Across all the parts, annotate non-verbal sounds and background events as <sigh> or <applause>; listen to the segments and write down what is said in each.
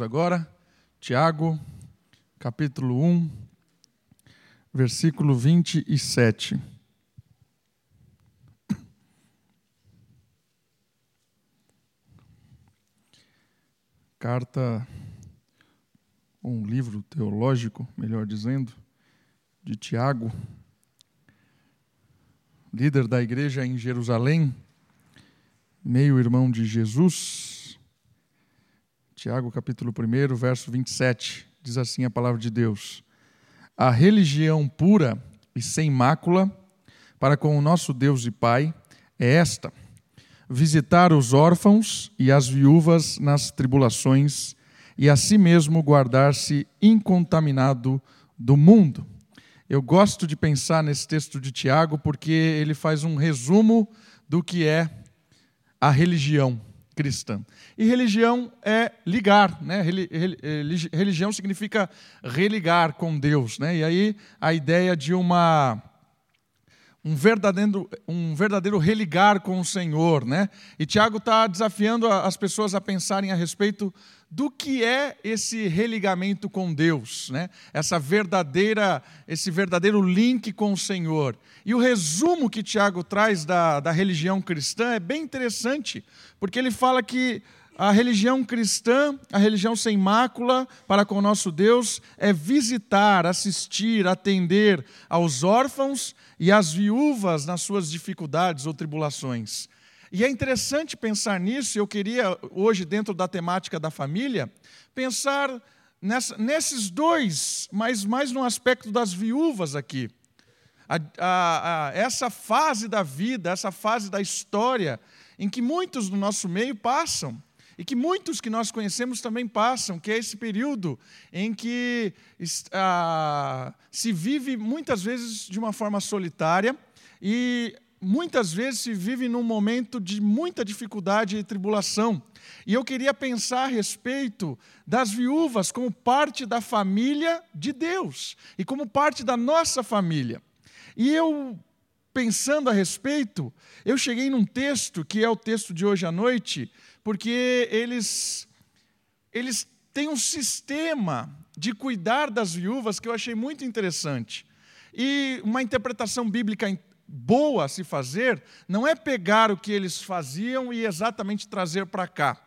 Agora, Tiago, capítulo 1, versículo 27. Carta, um livro teológico, melhor dizendo, de Tiago, líder da igreja em Jerusalém, meio-irmão de Jesus Tiago capítulo 1, verso 27, diz assim a palavra de Deus: A religião pura e sem mácula para com o nosso Deus e Pai é esta: visitar os órfãos e as viúvas nas tribulações e a si mesmo guardar-se incontaminado do mundo. Eu gosto de pensar nesse texto de Tiago porque ele faz um resumo do que é a religião cristã. E religião é ligar, né? Eh, religião significa religar com Deus, né? E aí a ideia de uma um verdadeiro, um verdadeiro religar com o Senhor, né? E Tiago está desafiando as pessoas a pensarem a respeito do que é esse religamento com Deus, né? Essa verdadeira, esse verdadeiro link com o Senhor. E o resumo que Tiago traz da, da religião cristã é bem interessante, porque ele fala que a religião cristã, a religião sem mácula para com o nosso Deus, é visitar, assistir, atender aos órfãos e às viúvas nas suas dificuldades ou tribulações. E é interessante pensar nisso, eu queria, hoje, dentro da temática da família, pensar nessa, nesses dois, mas mais no aspecto das viúvas aqui. A, a, a, essa fase da vida, essa fase da história, em que muitos do nosso meio passam, e que muitos que nós conhecemos também passam, que é esse período em que ah, se vive muitas vezes de uma forma solitária e muitas vezes se vive num momento de muita dificuldade e tribulação. E eu queria pensar a respeito das viúvas como parte da família de Deus e como parte da nossa família. E eu, pensando a respeito, eu cheguei num texto, que é o texto de hoje à noite, porque eles, eles têm um sistema de cuidar das viúvas que eu achei muito interessante. E uma interpretação bíblica boa a se fazer não é pegar o que eles faziam e exatamente trazer para cá.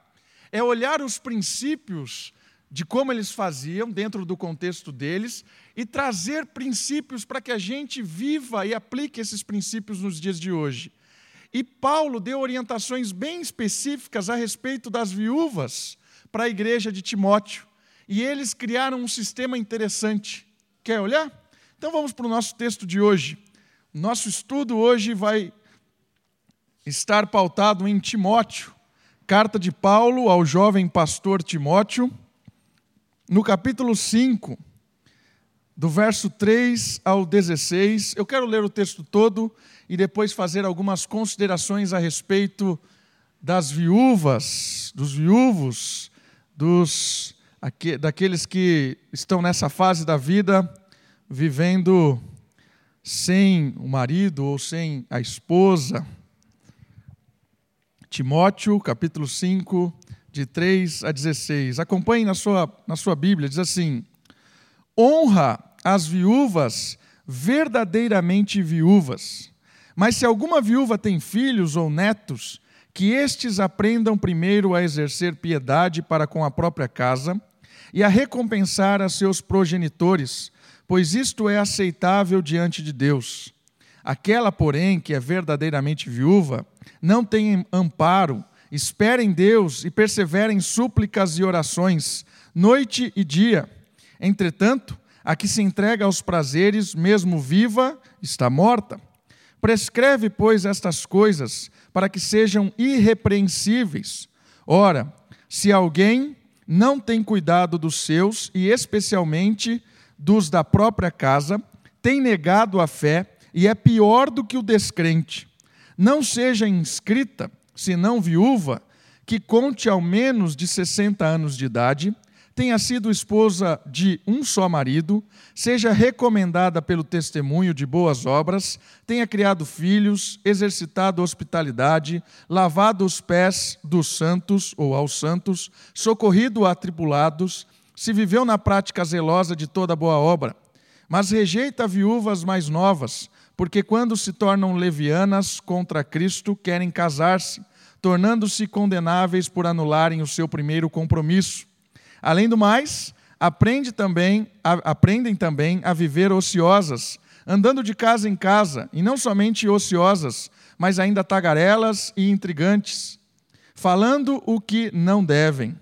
É olhar os princípios de como eles faziam dentro do contexto deles e trazer princípios para que a gente viva e aplique esses princípios nos dias de hoje. E Paulo deu orientações bem específicas a respeito das viúvas para a igreja de Timóteo. E eles criaram um sistema interessante. Quer olhar? Então vamos para o nosso texto de hoje. Nosso estudo hoje vai estar pautado em Timóteo, carta de Paulo ao jovem pastor Timóteo, no capítulo 5, do verso 3 ao 16. Eu quero ler o texto todo e depois fazer algumas considerações a respeito das viúvas, dos viúvos, dos daqueles que estão nessa fase da vida vivendo sem o marido ou sem a esposa. Timóteo, capítulo 5, de 3 a 16. Acompanhe na sua, na sua Bíblia, diz assim: Honra as viúvas verdadeiramente viúvas. Mas se alguma viúva tem filhos ou netos, que estes aprendam primeiro a exercer piedade para com a própria casa e a recompensar a seus progenitores, pois isto é aceitável diante de Deus. Aquela, porém, que é verdadeiramente viúva, não tem amparo, espera em Deus e persevera em súplicas e orações, noite e dia. Entretanto, a que se entrega aos prazeres, mesmo viva, está morta. Prescreve, pois, estas coisas, para que sejam irrepreensíveis. Ora, se alguém não tem cuidado dos seus, e especialmente dos da própria casa, tem negado a fé e é pior do que o descrente. Não seja inscrita, senão viúva, que conte ao menos de 60 anos de idade, tenha sido esposa de um só marido, seja recomendada pelo testemunho de boas obras, tenha criado filhos, exercitado hospitalidade, lavado os pés dos santos ou aos santos, socorrido atribulados, se viveu na prática zelosa de toda boa obra. Mas rejeita viúvas mais novas, porque quando se tornam levianas contra Cristo, querem casar-se, tornando-se condenáveis por anularem o seu primeiro compromisso Além do mais, aprende também, a, aprendem também a viver ociosas, andando de casa em casa, e não somente ociosas, mas ainda tagarelas e intrigantes, falando o que não devem.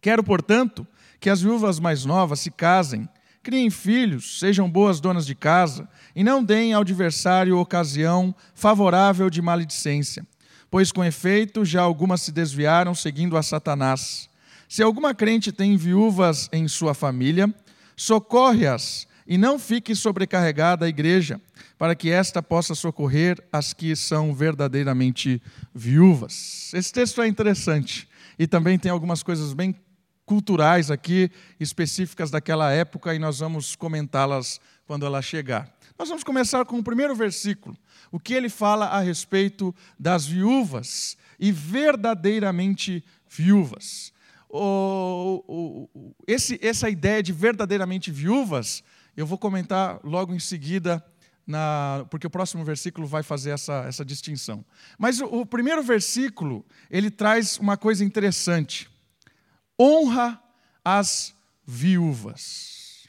Quero, portanto, que as viúvas mais novas se casem, criem filhos, sejam boas donas de casa, e não deem ao adversário ocasião favorável de maledicência, pois com efeito já algumas se desviaram seguindo a Satanás. Se alguma crente tem viúvas em sua família, socorre-as e não fique sobrecarregada a igreja, para que esta possa socorrer as que são verdadeiramente viúvas. Esse texto é interessante e também tem algumas coisas bem culturais aqui, específicas daquela época, e nós vamos comentá-las quando ela chegar. Nós vamos começar com o primeiro versículo, o que ele fala a respeito das viúvas e verdadeiramente viúvas o, esse, essa ideia de verdadeiramente viúvas, eu vou comentar logo em seguida, na, porque o próximo versículo vai fazer essa, essa distinção. Mas o, o primeiro versículo, ele traz uma coisa interessante. Honra as viúvas.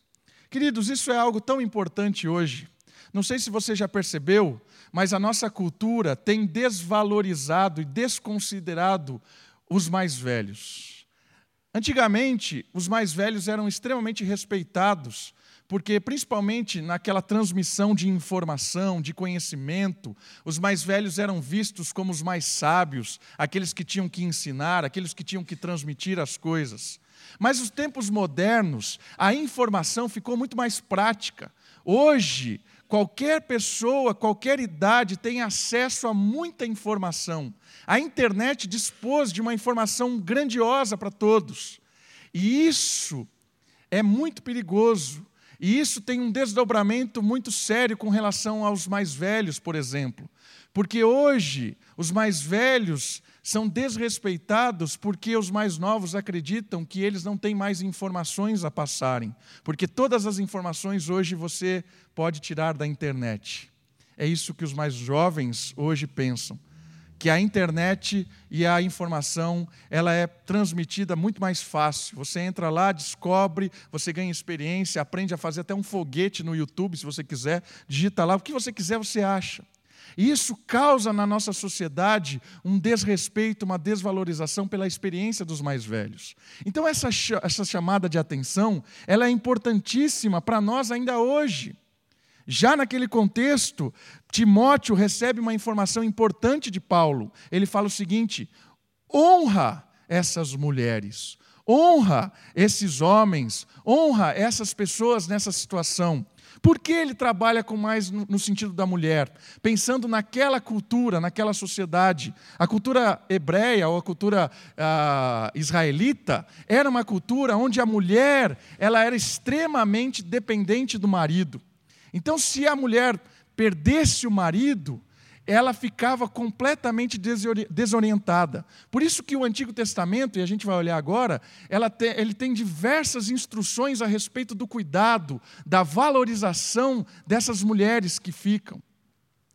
Queridos, isso é algo tão importante hoje. Não sei se você já percebeu, mas a nossa cultura tem desvalorizado e desconsiderado os mais velhos. Antigamente, os mais velhos eram extremamente respeitados, porque, principalmente naquela transmissão de informação, de conhecimento, os mais velhos eram vistos como os mais sábios, aqueles que tinham que ensinar, aqueles que tinham que transmitir as coisas. Mas nos tempos modernos, a informação ficou muito mais prática. Hoje, qualquer pessoa, qualquer idade tem acesso a muita informação. A internet dispôs de uma informação grandiosa para todos. E isso é muito perigoso. E isso tem um desdobramento muito sério com relação aos mais velhos, por exemplo. Porque hoje os mais velhos são desrespeitados porque os mais novos acreditam que eles não têm mais informações a passarem. Porque todas as informações hoje você pode tirar da internet. É isso que os mais jovens hoje pensam que a internet e a informação ela é transmitida muito mais fácil. Você entra lá, descobre, você ganha experiência, aprende a fazer até um foguete no YouTube, se você quiser, digita lá, o que você quiser você acha. Isso causa na nossa sociedade um desrespeito, uma desvalorização pela experiência dos mais velhos. Então essa, essa chamada de atenção, ela é importantíssima para nós ainda hoje. Já naquele contexto, Timóteo recebe uma informação importante de Paulo. Ele fala o seguinte: honra essas mulheres, honra esses homens, honra essas pessoas nessa situação. Por que ele trabalha com mais no, sentido da mulher? Pensando naquela cultura, naquela sociedade. A cultura hebreia ou a cultura ah, israelita era uma cultura onde a mulher ela era extremamente dependente do marido. Então, se a mulher perdesse o marido, ela ficava completamente desorientada. Por isso que o Antigo Testamento, e a gente vai olhar agora, tem, ele tem diversas instruções a respeito do cuidado, da valorização dessas mulheres que ficam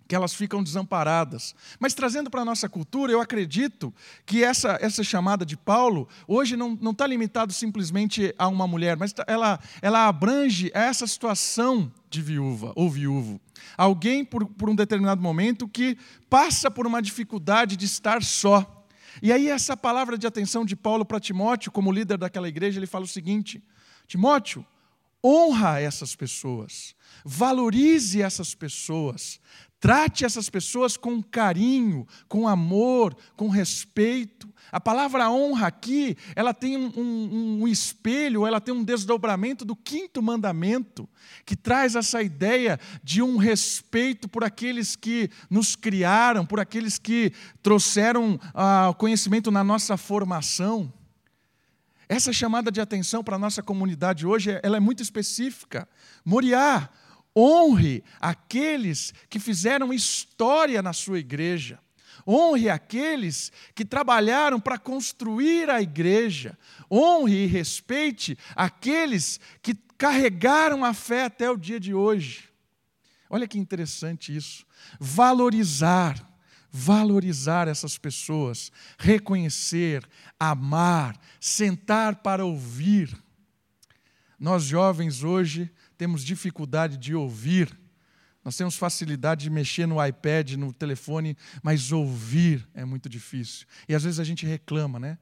que elas ficam desamparadas. Mas trazendo para a nossa cultura, eu acredito que essa, essa chamada de Paulo, hoje não está limitado simplesmente a uma mulher, mas tá, ela, ela abrange essa situação de viúva ou viúvo. Alguém, por, por um determinado momento, que passa por uma dificuldade de estar só. E aí, essa palavra de atenção de Paulo para Timóteo, como líder daquela igreja, ele fala o seguinte: Timóteo, honra essas pessoas, valorize essas pessoas, Trate essas pessoas com carinho, com amor, com respeito. A palavra honra aqui, ela tem um, um, um, espelho, ela tem um desdobramento do quinto mandamento, que traz essa ideia de um respeito por aqueles que nos criaram, por aqueles que trouxeram ah, conhecimento na nossa formação. Essa chamada de atenção para a nossa comunidade hoje, ela é muito específica. Moriá, honre aqueles que fizeram história na sua igreja. Honre aqueles que trabalharam para construir a igreja. Honre e respeite aqueles que carregaram a fé até o dia de hoje. Olha que interessante isso. Valorizar, valorizar essas pessoas, reconhecer, amar, sentar para ouvir. Nós jovens hoje temos dificuldade de ouvir, nós temos facilidade de mexer no iPad, no telefone, mas ouvir é muito difícil. E às vezes a gente reclama, né?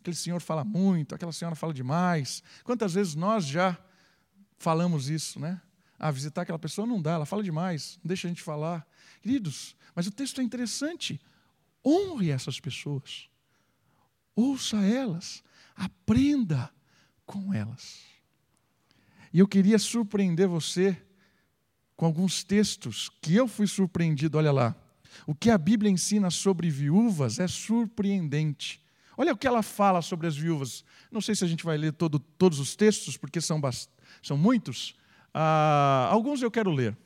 Aquele senhor fala muito, aquela senhora fala demais. Quantas vezes nós já falamos isso, né? Ah, visitar aquela pessoa não dá, ela fala demais, não deixa a gente falar. Queridos, mas o texto é interessante. Honre essas pessoas. Ouça elas, aprenda com elas. E eu queria surpreender você com alguns textos que eu fui surpreendido, olha lá. O que a Bíblia ensina sobre viúvas é surpreendente. Olha o que ela fala sobre as viúvas. Não sei se a gente vai ler todo, todos os textos, porque são, são muitos. Ah, alguns eu quero ler.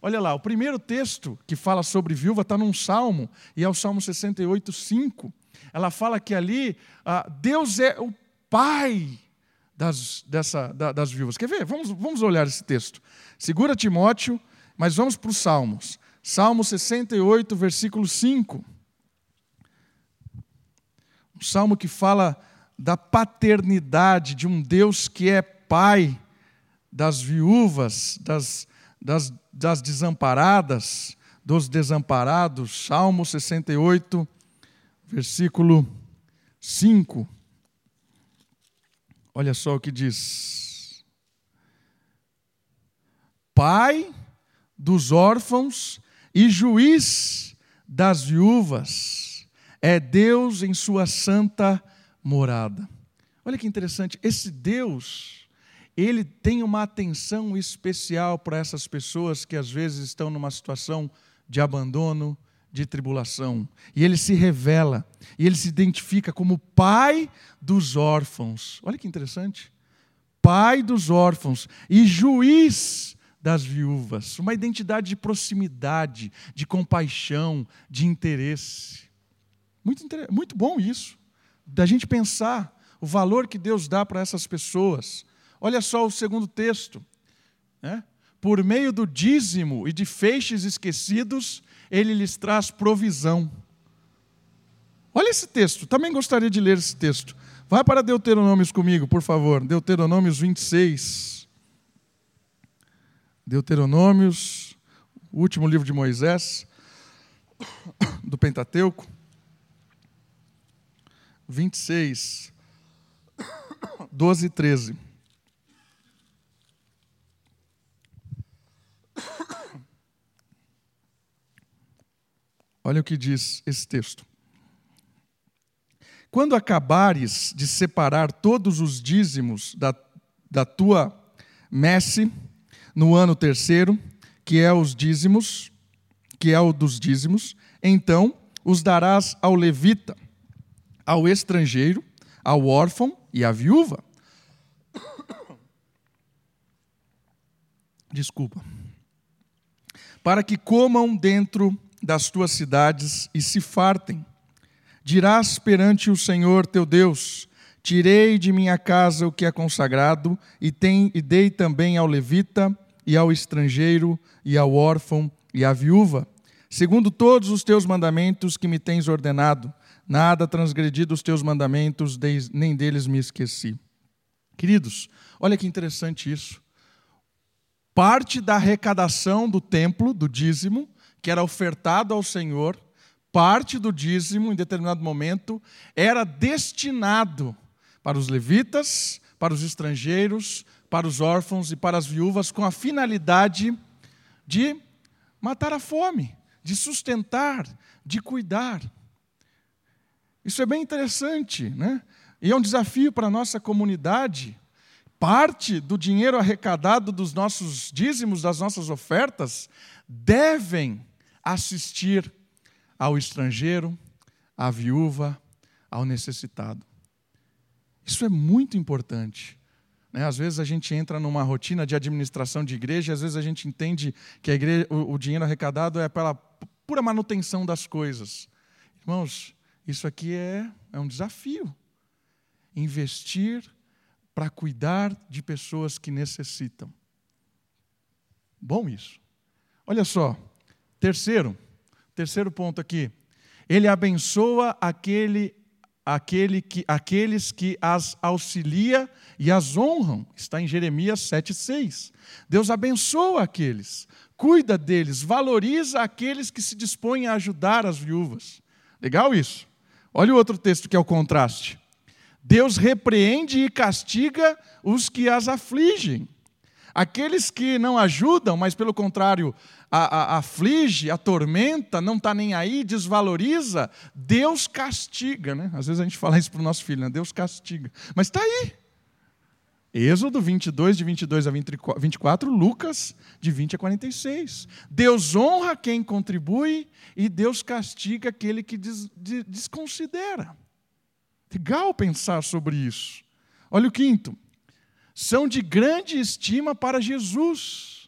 Olha lá, o primeiro texto que fala sobre viúva está num salmo, e é o Salmo 68, 5. Ela fala que ali ah, Deus é o pai das, dessa, da, das viúvas. Quer ver? Vamos, vamos olhar esse texto. Segura Timóteo, mas vamos para os Salmos. Salmo 68, versículo 5. Um salmo que fala da paternidade de um Deus que é pai das viúvas, das, das, das desamparadas, dos desamparados. Salmo 68, versículo 5. Olha só o que diz: Pai dos órfãos e juiz das viúvas, é Deus em sua santa morada. Olha que interessante, esse Deus, ele tem uma atenção especial para essas pessoas que às vezes estão numa situação de abandono, de tribulação. E ele se revela, e ele se identifica como pai dos órfãos. Olha que interessante. Pai dos órfãos e juiz das viúvas. Uma identidade de proximidade, de compaixão, de interesse. Muito, muito bom isso, da gente pensar o valor que Deus dá para essas pessoas. Olha só o segundo texto. Né? Por meio do dízimo e de feixes esquecidos, ele lhes traz provisão. Olha esse texto, também gostaria de ler esse texto. Vai para Deuteronômios comigo, por favor. Deuteronômios 26. Deuteronômios, o último livro de Moisés, <coughs> do Pentateuco. 26, 12 e 13. <coughs> Olha o que diz esse texto. Quando acabares de separar todos os dízimos da, da tua messe no ano terceiro, que é os dízimos, que é o dos dízimos, então os darás ao levita, ao estrangeiro, ao órfão e à viúva. Desculpa. Para que comam dentro das tuas cidades e se fartem. Dirás perante o Senhor teu Deus: Tirei de minha casa o que é consagrado, e, tem, e dei também ao levita, e ao estrangeiro, e ao órfão, e à viúva, segundo todos os teus mandamentos que me tens ordenado. Nada transgredi dos teus mandamentos, nem deles me esqueci. Queridos, olha que interessante isso. Parte da arrecadação do templo, do dízimo, que era ofertado ao Senhor, parte do dízimo, em determinado momento, era destinado para os levitas, para os estrangeiros, para os órfãos e para as viúvas, com a finalidade de matar a fome, de sustentar, de cuidar. Isso é bem interessante, né? E é um desafio para a nossa comunidade. Parte do dinheiro arrecadado dos nossos dízimos, das nossas ofertas, devem assistir ao estrangeiro, à viúva, ao necessitado. Isso é muito importante. Né? Às vezes a gente entra numa rotina de administração de igreja, às vezes a gente entende que igreja, o, o dinheiro arrecadado é pela pura manutenção das coisas. Irmãos, isso aqui é, é um desafio. Investir para cuidar de pessoas que necessitam. Bom isso. Olha só, terceiro, terceiro ponto aqui. Ele abençoa aquele, aquele que, aqueles que as auxilia e as honram. Está em Jeremias 7,6. Deus abençoa aqueles, cuida deles, valoriza aqueles que se dispõem a ajudar as viúvas. Legal isso? Olha o outro texto que é o contraste. Deus repreende e castiga os que as afligem. Aqueles que não ajudam, mas pelo contrário, a, a, aflige, atormenta, não está nem aí, desvaloriza, Deus castiga. Né? Às vezes a gente fala isso para o nosso filho, né? Deus castiga. Mas está aí. Êxodo 22, de 22 a 24, Lucas, de 20 a 46. Deus honra quem contribui e Deus castiga aquele que des, de, desconsidera. Legal pensar sobre isso. Olha o quinto. São de grande estima para Jesus.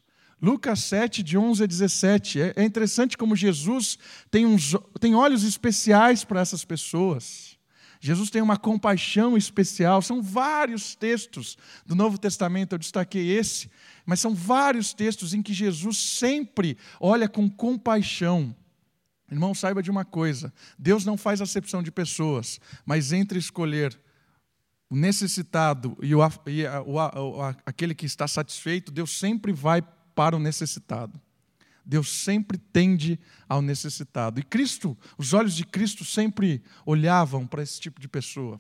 Lucas 7, de 11 a 17. É, é interessante como Jesus tem, uns, tem olhos especiais para essas pessoas. Jesus tem uma compaixão especial. São vários textos do Novo Testamento, eu destaquei esse, mas são vários textos em que Jesus sempre olha com compaixão. Irmão, saiba de uma coisa: Deus não faz acepção de pessoas, mas entre escolher o necessitado e, o, e a, o, a, aquele que está satisfeito, Deus sempre vai para o necessitado. Deus sempre tende ao necessitado. E Cristo, os olhos de Cristo sempre olhavam para esse tipo de pessoa,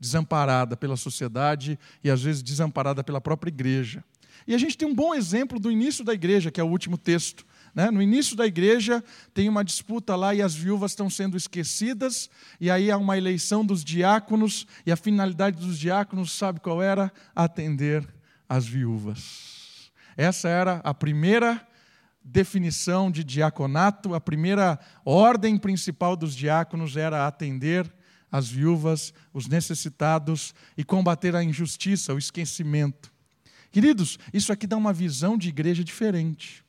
desamparada pela sociedade e às vezes desamparada pela própria igreja. E a gente tem um bom exemplo do início da igreja, que é o último texto. Né? No início da igreja tem uma disputa lá e as viúvas estão sendo esquecidas, e aí há uma eleição dos diáconos, e a finalidade dos diáconos, sabe qual era? Atender as viúvas. Essa era a primeira definição de diaconato, a primeira ordem principal dos diáconos era atender as viúvas, os necessitados e combater a injustiça, o esquecimento. Queridos, isso aqui dá uma visão de igreja diferente.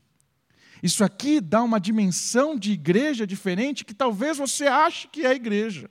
Isso aqui dá uma dimensão de igreja diferente que talvez você ache que é igreja.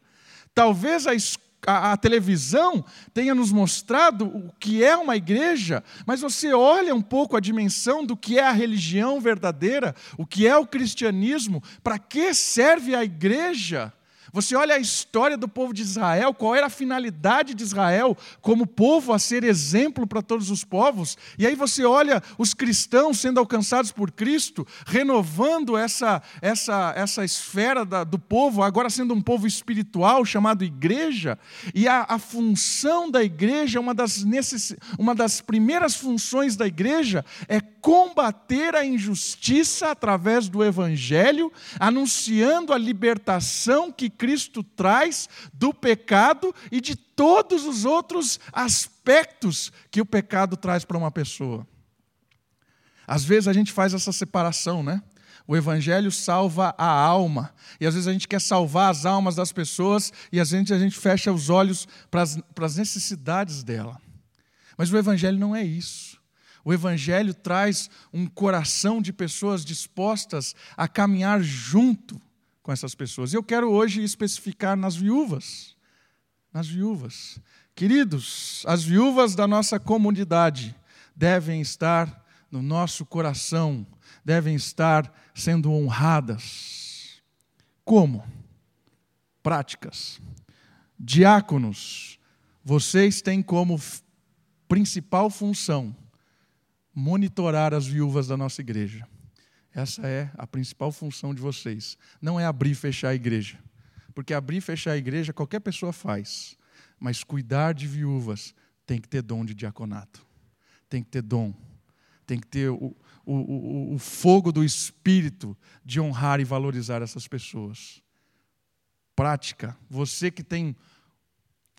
Talvez a escola a, a, televisão tenha nos mostrado o que é uma igreja, mas você olha um pouco a dimensão do que é a religião verdadeira, o que é o cristianismo, para que serve a igreja? Você olha a história do povo de Israel, qual era a finalidade de Israel como povo a ser exemplo para todos os povos, e aí você olha os cristãos sendo alcançados por Cristo, renovando essa, essa, essa esfera da, do povo, agora sendo um povo espiritual chamado igreja, e a, a função da igreja, uma das, necess, uma das primeiras funções da igreja é combater a injustiça através do evangelho, anunciando a libertação que Cristo traz do pecado e de todos os outros aspectos que o pecado traz para uma pessoa. Às vezes a gente faz essa separação, né? O Evangelho salva a alma. E às vezes a gente quer salvar as almas das pessoas e às vezes a gente fecha os olhos para as, necessidades dela. Mas o Evangelho não é isso. O Evangelho traz um coração de pessoas dispostas a caminhar junto com essas pessoas. Eu quero hoje especificar nas viúvas. Nas viúvas. Queridos, as viúvas da nossa comunidade devem estar no nosso coração, devem estar sendo honradas. Como? Práticas. Diáconos, vocês têm como principal função monitorar as viúvas da nossa igreja. Essa é a principal função de vocês. Não é abrir e fechar a igreja. Porque abrir e fechar a igreja qualquer pessoa faz. Mas cuidar de viúvas tem que ter dom de diaconato. Tem que ter dom. Tem que ter o, o, o, o fogo do espírito de honrar e valorizar essas pessoas. Prática. Você que tem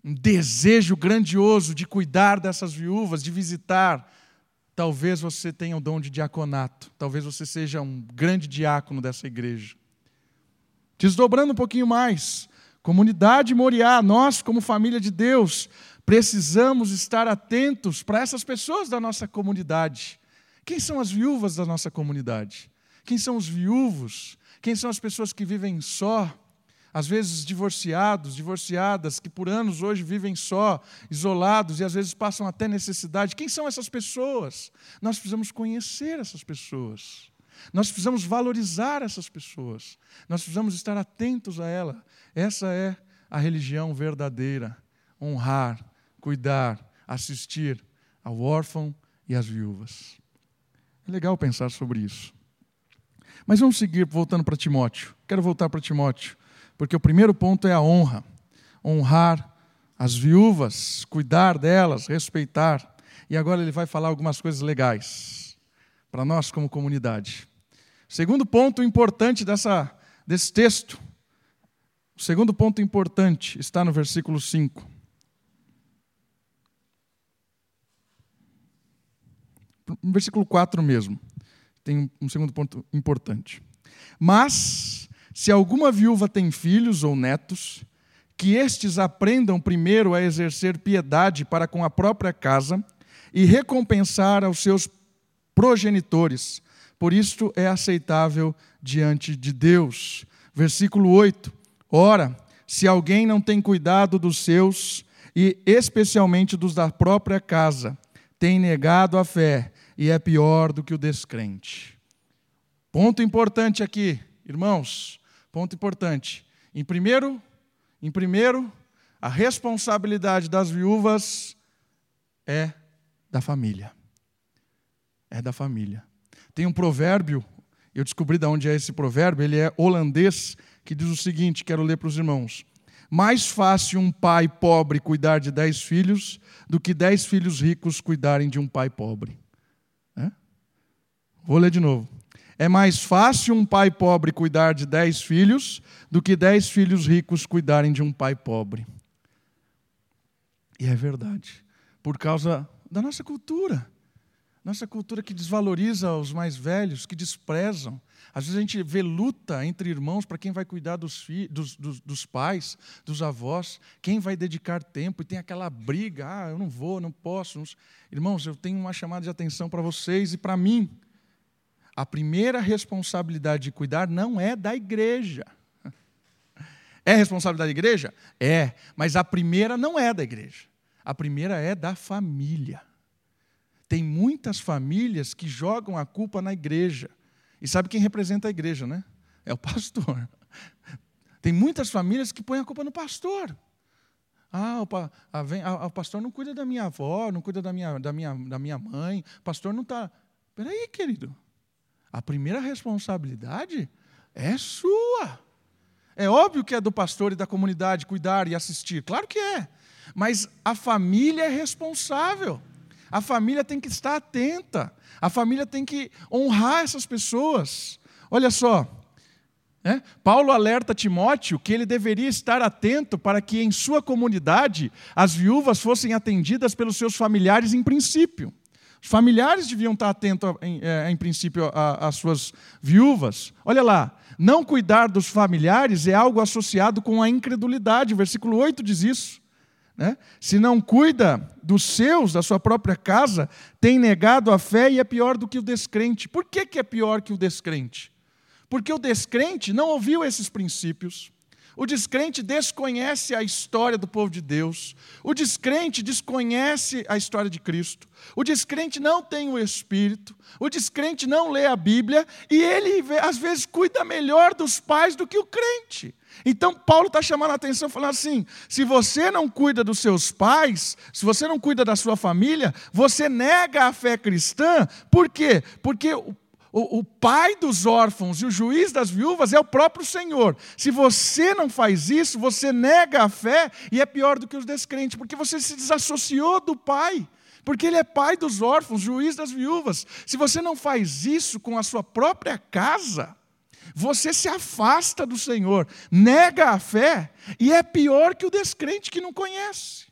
um desejo grandioso de cuidar dessas viúvas, de visitar, Talvez você tenha o dom de diaconato, talvez você seja um grande diácono dessa igreja. Desdobrando um pouquinho mais, comunidade Moriá, nós como família de Deus, precisamos estar atentos para essas pessoas da nossa comunidade. Quem são as viúvas da nossa comunidade? Quem são os viúvos? Quem são as pessoas que vivem só? Às vezes divorciados, divorciadas, que por anos hoje vivem só, isolados e às vezes passam até necessidade. Quem são essas pessoas? Nós precisamos conhecer essas pessoas. Nós precisamos valorizar essas pessoas. Nós precisamos estar atentos a ela. Essa é a religião verdadeira: honrar, cuidar, assistir ao órfão e às viúvas. É legal pensar sobre isso. Mas vamos seguir voltando para Timóteo. Quero voltar para Timóteo, porque o primeiro ponto é a honra. Honrar as viúvas, cuidar delas, respeitar. E agora ele vai falar algumas coisas legais para nós como comunidade. Segundo ponto importante dessa, desse texto, o segundo ponto importante está no versículo 5. No versículo 4 mesmo, tem um segundo ponto importante. Mas, se alguma viúva tem filhos ou netos, que estes aprendam primeiro a exercer piedade para com a própria casa e recompensar aos seus progenitores por isto é aceitável diante de Deus. Versículo 8: Ora, se alguém não tem cuidado dos seus, e especialmente dos da própria casa, tem negado a fé e é pior do que o descrente. Ponto importante aqui, irmãos, ponto importante. Em primeiro, em primeiro, a responsabilidade das viúvas é da família. É da família. Tem um provérbio, eu descobri de onde é esse provérbio, ele é holandês, que diz o seguinte: quero ler para os irmãos. Mais fácil um pai pobre cuidar de dez filhos do que dez filhos ricos cuidarem de um pai pobre. É? Vou ler de novo. É mais fácil um pai pobre cuidar de dez filhos do que dez filhos ricos cuidarem de um pai pobre. E é verdade, por causa da nossa cultura. Nossa cultura que desvaloriza os mais velhos, que desprezam. Às vezes a gente vê luta entre irmãos para quem vai cuidar dos, dos, dos, dos, pais, dos avós, quem vai dedicar tempo, e tem aquela briga: ah, eu não vou, não posso. Irmãos, eu tenho uma chamada de atenção para vocês e para mim. A primeira responsabilidade de cuidar não é da igreja. É responsabilidade da igreja? É, mas a primeira não é da igreja. A primeira é da família. Tem muitas famílias que jogam a culpa na igreja. E sabe quem representa a igreja, né? É o pastor. Tem muitas famílias que põem a culpa no pastor. Ah, o, pa, a, a, o, pastor não cuida da minha avó, não cuida da minha, da minha, da minha mãe, o pastor não está. Peraí, querido. A primeira responsabilidade é sua. É óbvio que é do pastor e da comunidade cuidar e assistir, claro que é. Mas a família é responsável. A família tem que estar atenta, a família tem que honrar essas pessoas. Olha só, né? Paulo alerta Timóteo que ele deveria estar atento para que em sua comunidade as viúvas fossem atendidas pelos seus familiares em princípio. Os familiares deviam estar atentos, em, é, em princípio, às suas viúvas. Olha lá, não cuidar dos familiares é algo associado com a incredulidade. O versículo 8 diz isso. Né? Se não cuida dos seus, da sua própria casa, tem negado a fé e é pior do que o descrente. Por que, que é pior que o descrente? Porque o descrente não ouviu esses princípios. O descrente desconhece a história do povo de Deus. O descrente desconhece a história de Cristo. O descrente não tem o Espírito. O descrente não lê a Bíblia. E ele, às vezes, cuida melhor dos pais do que o crente. Então, Paulo está chamando a atenção, falando assim: se você não cuida dos seus pais, se você não cuida da sua família, você nega a fé cristã, por quê? Porque o, o, pai dos órfãos e o juiz das viúvas é o próprio Senhor. Se você não faz isso, você nega a fé e é pior do que os descrentes, porque você se desassociou do pai. Porque ele é pai dos órfãos, juiz das viúvas. Se você não faz isso com a sua própria casa, você se afasta do Senhor, nega a fé, e é pior que o descrente que não conhece.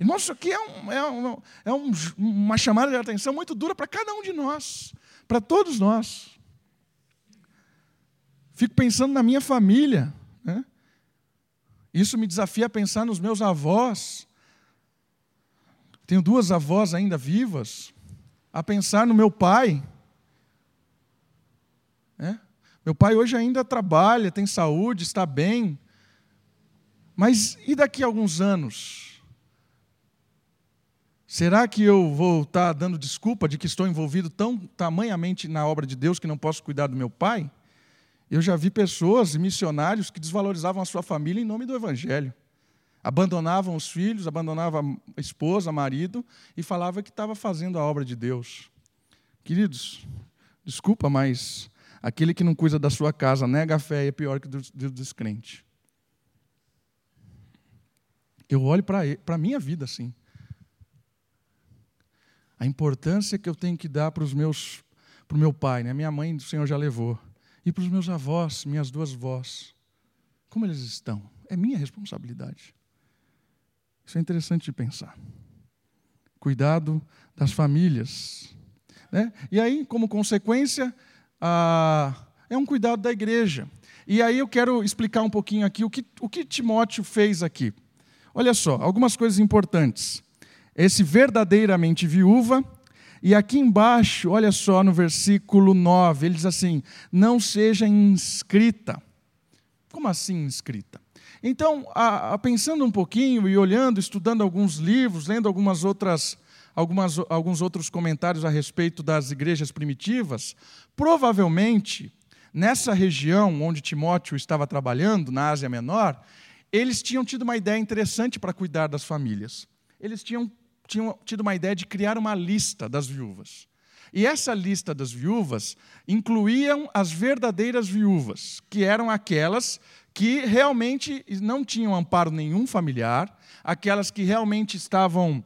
Irmão, isso aqui é, um, é, um, é um, uma chamada de atenção muito dura para cada um de nós, para todos nós. Fico pensando na minha família. Né? Isso me desafia a pensar nos meus avós. tenho duas avós ainda vivas, a pensar no meu pai. É? Meu pai hoje ainda trabalha, tem saúde, está bem. Mas e daqui a alguns anos? Será que eu vou estar dando desculpa de que estou envolvido tão tamanhamente na obra de Deus que não posso cuidar do meu pai? Eu já vi pessoas, missionários, que desvalorizavam a sua família em nome do Evangelho. Abandonavam os filhos, abandonavam a esposa, marido, e falava que estava fazendo a obra de Deus. Queridos, desculpa, mas aquele que não cuida da sua casa nega a fé e é pior que o descrente. Eu olho para a minha vida assim. A importância que eu tenho que dar para os meus, para o meu pai, né? Minha mãe, o Senhor já levou. E para os meus avós, minhas duas vós. Como eles estão? É minha responsabilidade. Isso é interessante de pensar. Cuidado das famílias. Né? E aí, como consequência, ah, é um cuidado da igreja. E aí eu quero explicar um pouquinho aqui o que, o que Timóteo fez aqui. Olha só, algumas coisas importantes. Esse verdadeiramente viúva, e aqui embaixo, olha só no versículo 9, ele diz assim: não seja inscrita. Como assim inscrita? Então, a, a, pensando um pouquinho e olhando, estudando alguns livros, lendo algumas outras, algumas, alguns outros comentários a respeito das igrejas primitivas, provavelmente nessa região onde Timóteo estava trabalhando, na Ásia Menor, eles tinham tido uma ideia interessante para cuidar das famílias. Eles tinham, tinham tido uma ideia de criar uma lista das viúvas. E essa lista das viúvas incluíam as verdadeiras viúvas, que eram aquelas que realmente não tinham amparo nenhum familiar, aquelas que realmente estavam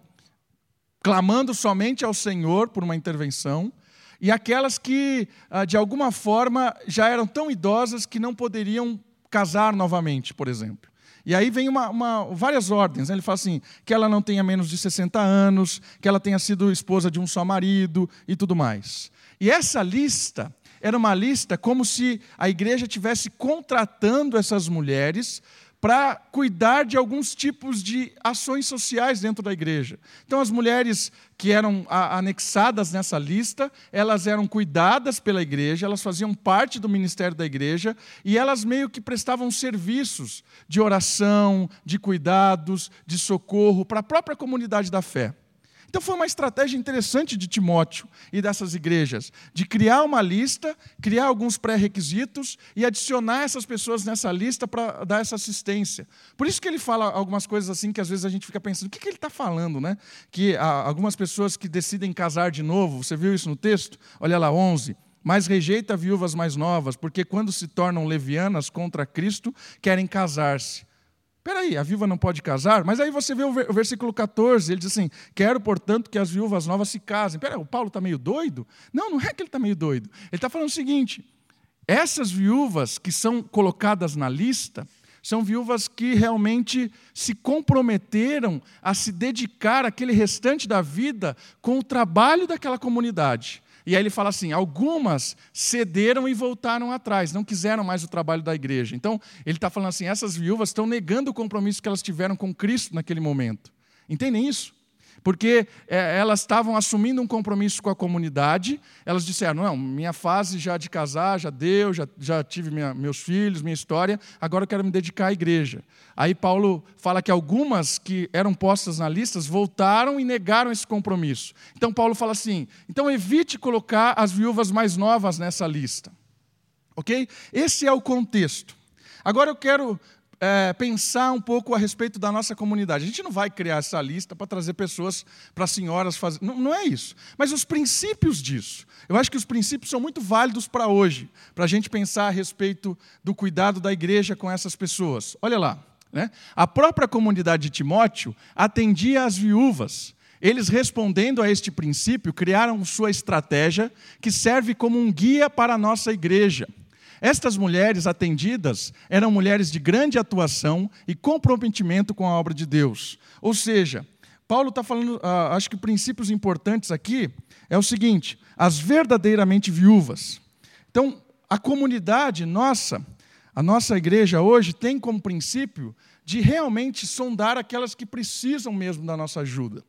clamando somente ao Senhor por uma intervenção, e aquelas que, ah, de alguma forma, já eram tão idosas que não poderiam casar novamente, por exemplo. E aí vem uma, uma, várias ordens. Né? Ele fala assim: que ela não tenha menos de 60 anos, que ela tenha sido esposa de um só marido e tudo mais. E essa lista era uma lista como se a igreja tivesse contratando essas mulheres para cuidar de alguns tipos de ações sociais dentro da igreja. Então, as mulheres que eram anexadas nessa lista, elas eram cuidadas pela igreja, elas faziam parte do ministério da igreja e elas meio que prestavam serviços de oração, de cuidados, de socorro para a própria comunidade da fé. Então foi uma estratégia interessante de Timóteo e dessas igrejas, de criar uma lista, criar alguns pré-requisitos e adicionar essas pessoas nessa lista para dar essa assistência. Por isso que ele fala algumas coisas assim que às vezes a gente fica pensando, o que, que ele está falando? Né? Que há algumas pessoas que decidem casar de novo, você viu isso no texto? Olha lá, 11 mas rejeita viúvas mais novas, porque quando se tornam levianas contra Cristo, querem casar-se. Peraí, a viúva não pode casar? Mas aí você vê o versículo 14, ele diz assim: Quero, portanto, que as viúvas novas se casem. Peraí, o Paulo está meio doido? Não, não é que ele está meio doido. Ele está falando o seguinte: essas viúvas que são colocadas na lista, são viúvas que realmente se comprometeram a se dedicar aquele restante da vida com o trabalho daquela comunidade. E aí ele fala assim: algumas cederam e voltaram atrás, não quiseram mais o trabalho da igreja. Então, ele está falando assim: essas viúvas estão negando o compromisso que elas tiveram com Cristo naquele momento. Entendem isso? Porque é, elas estavam assumindo um compromisso com a comunidade, elas disseram: não, minha fase já de casar já deu, já, já tive minha, meus filhos, minha história, agora eu quero me dedicar à igreja. Aí Paulo fala que algumas que eram postas na lista voltaram e negaram esse compromisso. Então Paulo fala assim: então evite colocar as viúvas mais novas nessa lista. Ok? Esse é o contexto. Agora eu quero é, pensar um pouco a respeito da nossa comunidade. A gente não vai criar essa lista para trazer pessoas para senhoras fazer. Não, não é isso. Mas os princípios disso. Eu acho que os princípios são muito válidos para hoje, para a gente pensar a respeito do cuidado da igreja com essas pessoas. Olha lá. Né? A própria comunidade de Timóteo atendia às viúvas. Eles, respondendo a este princípio, criaram sua estratégia que serve como um guia para a nossa igreja. Estas mulheres atendidas eram mulheres de grande atuação e comprometimento com a obra de Deus. Ou seja, Paulo está falando, uh, acho que princípios importantes aqui é o seguinte: as verdadeiramente viúvas. Então, a comunidade nossa, a nossa igreja hoje tem como princípio de realmente sondar aquelas que precisam mesmo da nossa ajuda.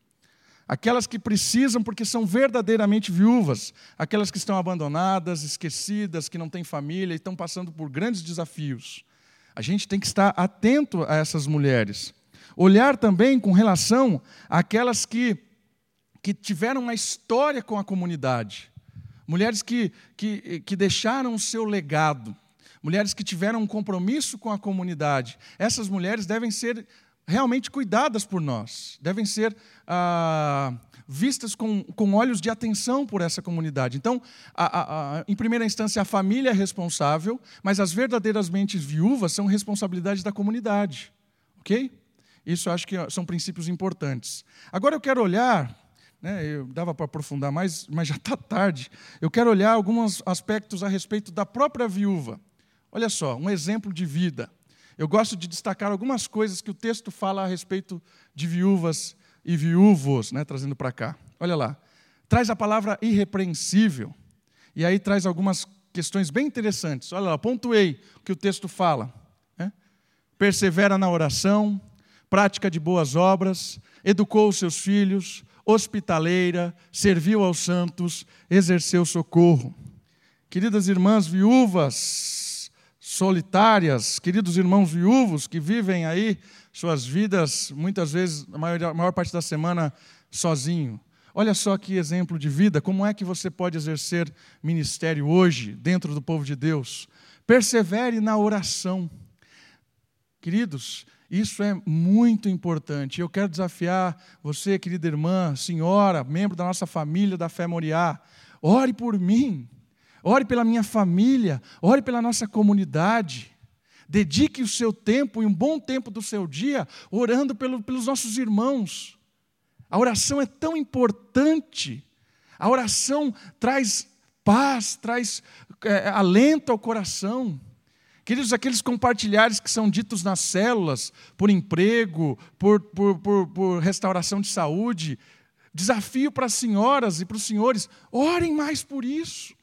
Aquelas que precisam porque são verdadeiramente viúvas, aquelas que estão abandonadas, esquecidas, que não têm família e estão passando por grandes desafios. A gente tem que estar atento a essas mulheres. Olhar também com relação àquelas que, que tiveram uma história com a comunidade. Mulheres que, que, que deixaram o seu legado. Mulheres que tiveram um compromisso com a comunidade. Essas mulheres devem ser realmente cuidadas por nós, devem ser ah, vistas com, com olhos de atenção por essa comunidade. Então, a, a, a, em primeira instância, a família é responsável, mas as verdadeiramente viúvas são responsabilidade da comunidade. Ok? Isso acho que são princípios importantes. Agora eu quero olhar, né, eu dava para aprofundar mais, mas já está tarde. Eu quero olhar alguns aspectos a respeito da própria viúva. Olha só, um exemplo de vida. Eu gosto de destacar algumas coisas que o texto fala a respeito de viúvas e viúvos, né, trazendo para cá. Olha lá. Traz a palavra irrepreensível. E aí traz algumas questões bem interessantes. Olha lá, pontuei o que o texto fala. Né? Persevera na oração, prática de boas obras, educou os seus filhos, hospitaleira, serviu aos santos, exerceu socorro. Queridas irmãs viúvas, solitárias, queridos irmãos viúvos que vivem aí suas vidas, muitas vezes, a maior, a maior parte da semana, sozinho. Olha só que exemplo de vida, como é que você pode exercer ministério hoje, dentro do povo de Deus? Persevere na oração. Queridos, isso é muito importante. Eu quero desafiar você, querida irmã, senhora, membro da nossa família da Fé Moriá, ore por mim. Ore pela minha família, ore pela nossa comunidade. Dedique o seu tempo e um bom tempo do seu dia orando pelo, pelos nossos irmãos. A oração é tão importante. A oração traz paz, traz é, alento ao coração. Queridos, aqueles compartilhares que são ditos nas células, por emprego, por, por, por, por restauração de saúde, desafio para as senhoras e para os senhores, orem mais por isso.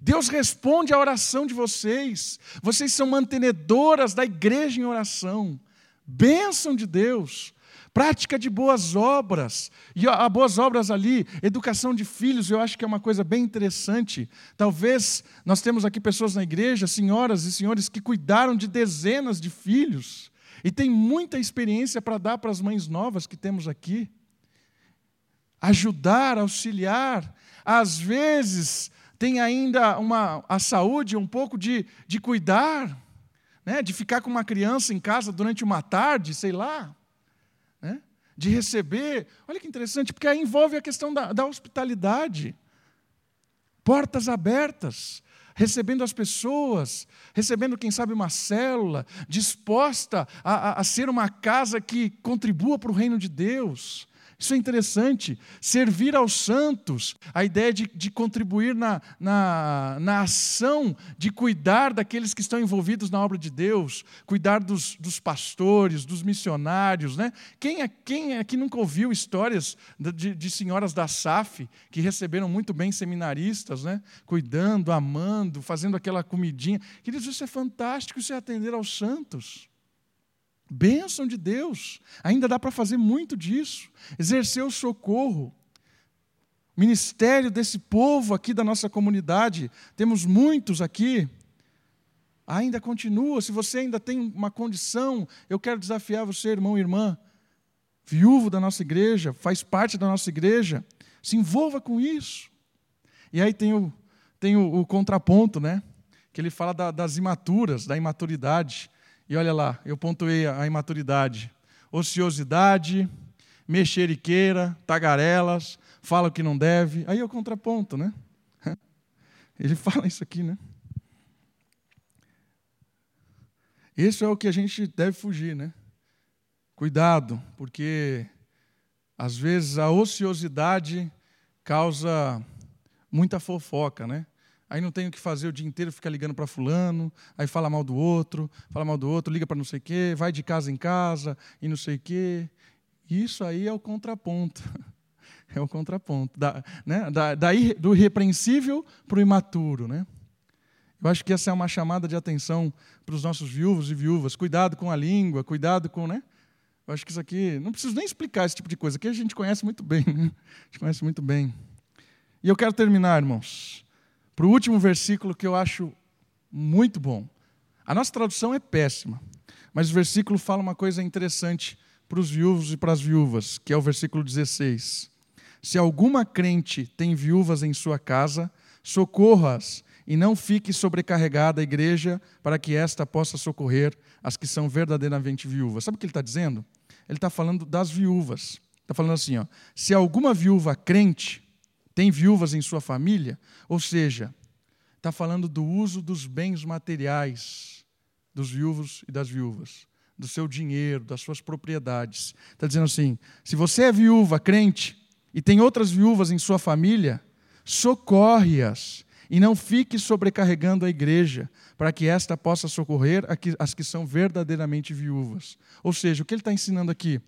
Deus responde à oração de vocês. Vocês são mantenedoras da igreja em oração. Bênção de Deus. Prática de boas obras. E a boas obras ali, educação de filhos, eu acho que é uma coisa bem interessante. Talvez nós temos aqui pessoas na igreja, senhoras e senhores, que cuidaram de dezenas de filhos. E tem muita experiência para dar para as mães novas que temos aqui. Ajudar, auxiliar. Às vezes, tem ainda uma, a saúde, um pouco de, de cuidar, né? de ficar com uma criança em casa durante uma tarde, sei lá, né? de receber. Olha que interessante, porque aí envolve a questão da, da hospitalidade. Portas abertas, recebendo as pessoas, recebendo, quem sabe, uma célula, disposta a, a, a ser uma casa que contribua para o reino de Deus. Isso é interessante. Servir aos santos, a ideia de, de contribuir na, na, na ação, de cuidar daqueles que estão envolvidos na obra de Deus, cuidar dos, dos pastores, dos missionários. Né? Quem, é, quem aqui nunca ouviu histórias de, de senhoras da SAF que receberam muito bem seminaristas, né? cuidando, amando, fazendo aquela comidinha? Queridos, isso é fantástico, isso é atender aos santos. Bênção de Deus. Ainda dá para fazer muito disso. Exercer o socorro. Ministério desse povo aqui da nossa comunidade. Temos muitos aqui. Ainda continua. Se você ainda tem uma condição, eu quero desafiar você, irmão e irmã, viúvo da nossa igreja, faz parte da nossa igreja, se envolva com isso. E aí tem o, tem o, o contraponto, né? Que ele fala da, das imaturas, da imaturidade. E olha lá, eu pontuei a imaturidade. Ociosidade, mexeriqueira, tagarelas, fala o que não deve. Aí é o contraponto, né? <laughs> Ele fala isso aqui, né? Isso é o que a gente deve fugir, né? Cuidado, porque às vezes a ociosidade causa muita fofoca, né? Aí não tem o que fazer o dia inteiro, fica ligando para fulano, aí fala mal do outro, fala mal do outro, liga para não sei o quê, vai de casa em casa e não sei o quê. Isso aí é o contraponto. <laughs> É o contraponto. Da, né, da, daí, do irrepreensível para o imaturo. Né? Eu acho que essa é uma chamada de atenção para os nossos viúvos e viúvas. Cuidado com a língua, cuidado com. Né? Eu acho que isso aqui, não preciso nem explicar esse tipo de coisa, aqui a gente conhece muito bem, né? a gente conhece muito bem. E eu quero terminar, irmãos, para o último versículo que eu acho muito bom. A nossa tradução é péssima, mas o versículo fala uma coisa interessante para os viúvos e para as viúvas, que é o versículo 16. Se alguma crente tem viúvas em sua casa, socorra-as e não fique sobrecarregada a igreja para que esta possa socorrer as que são verdadeiramente viúvas. Sabe o que ele está dizendo? Ele está falando das viúvas. Está falando assim: ó, se alguma viúva crente tem viúvas em sua família, ou seja, está falando do uso dos bens materiais dos viúvos e das viúvas, do seu dinheiro, das suas propriedades. Está dizendo assim: se você é viúva, crente, e tem outras viúvas em sua família, socorre-as e não fique sobrecarregando a igreja, para que esta possa socorrer as que são verdadeiramente viúvas. Ou seja, o que ele está ensinando aqui?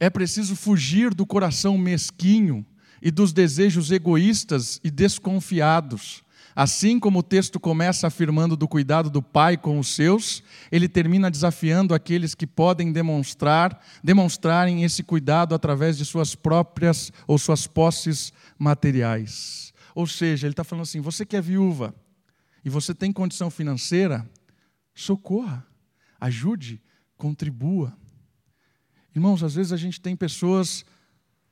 É preciso fugir do coração mesquinho e dos desejos egoístas e desconfiados. Assim como o texto começa afirmando do cuidado do pai com os seus, ele termina desafiando aqueles que podem demonstrar, demonstrarem esse cuidado através de suas próprias ou suas posses materiais. Ou seja, ele está falando assim: você que é viúva e você tem condição financeira, socorra, ajude, contribua. Irmãos, às vezes a gente tem pessoas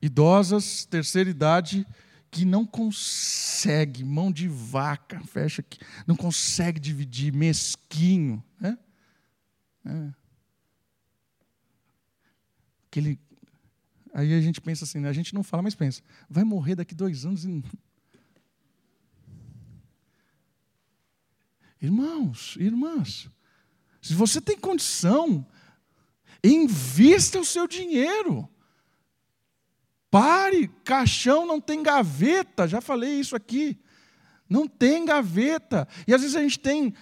idosas, terceira idade, que não consegue, mão de vaca, fecha aqui, não consegue dividir, mesquinho. Né? É. Aquele, aí a gente pensa assim, né? a gente não fala, mas pensa, vai morrer daqui dois anos e. Irmãos, irmãs, se você tem condição, invista o seu dinheiro. Pare, caixão não tem gaveta, já falei isso aqui. Não tem gaveta. E às vezes a gente tem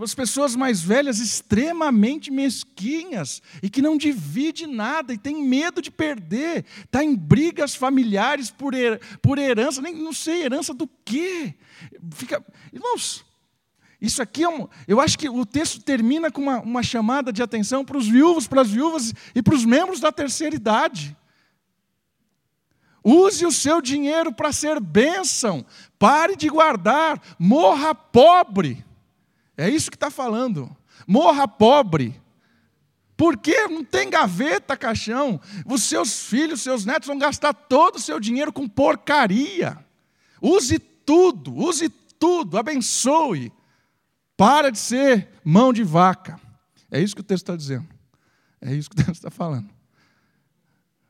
as pessoas mais velhas extremamente mesquinhas e que não divide nada e tem medo de perder. Está em brigas familiares por, her, por herança, nem não sei herança do quê. Fica, irmãos, isso aqui é um, eu acho que o texto termina com uma, uma chamada de atenção para os viúvos, para as viúvas e para os membros da terceira idade. Use o seu dinheiro para ser bênção. Pare de guardar. Morra pobre. É isso que está falando. Morra pobre. Porque não tem gaveta, caixão. Os seus filhos, seus netos vão gastar todo o seu dinheiro com porcaria. Use tudo, use tudo, abençoe. Para de ser mão de vaca. É isso que o texto está dizendo. É isso que o <laughs> texto está falando.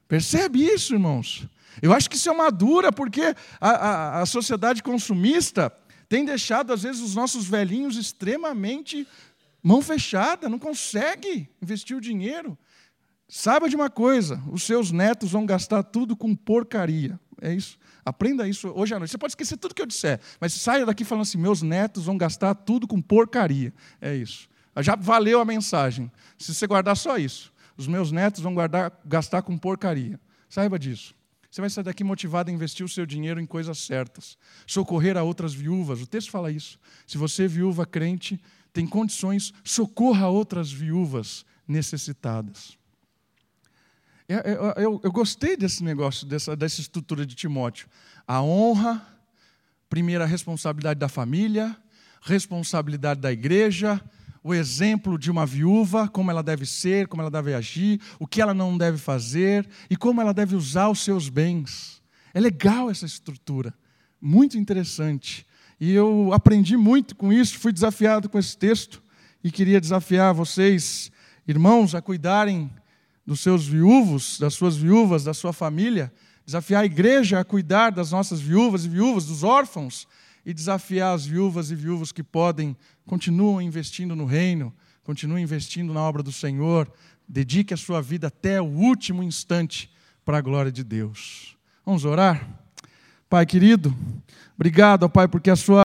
Percebe isso, irmãos? Eu acho que isso é uma dura, porque a, a, a sociedade consumista tem deixado, às vezes, os nossos velhinhos extremamente mão fechada, não consegue investir o dinheiro. Saiba de uma coisa: os seus netos vão gastar tudo com porcaria. É isso. Aprenda isso hoje à noite. Você pode esquecer tudo que eu disser, mas saia daqui falando assim: meus netos vão gastar tudo com porcaria. É isso. Já valeu a mensagem. Se você guardar só isso, os meus netos vão guardar, gastar com porcaria. Saiba disso. Você vai sair daqui motivado a investir o seu dinheiro em coisas certas, socorrer a outras viúvas. O texto fala isso. Se você, viúva crente, tem condições, socorra outras viúvas necessitadas. Eu, é, é, eu, eu gostei desse negócio, dessa, dessa estrutura de Timóteo. A honra, primeira responsabilidade da família, responsabilidade da igreja, o exemplo de uma viúva, como ela deve ser, como ela deve agir, o que ela não deve fazer e como ela deve usar os seus bens. É legal essa estrutura, muito interessante. E eu aprendi muito com isso, fui desafiado com esse texto e queria desafiar vocês, irmãos, a cuidarem dos seus viúvos, das suas viúvas, da sua família, desafiar a igreja a cuidar das nossas viúvas e viúvas, dos órfãos, e desafiar as viúvas e viúvos que podem, continuam investindo no reino, continuam investindo na obra do Senhor, dedique a sua vida até o último instante para a glória de Deus. Vamos orar? Pai querido, obrigado, Pai, porque a sua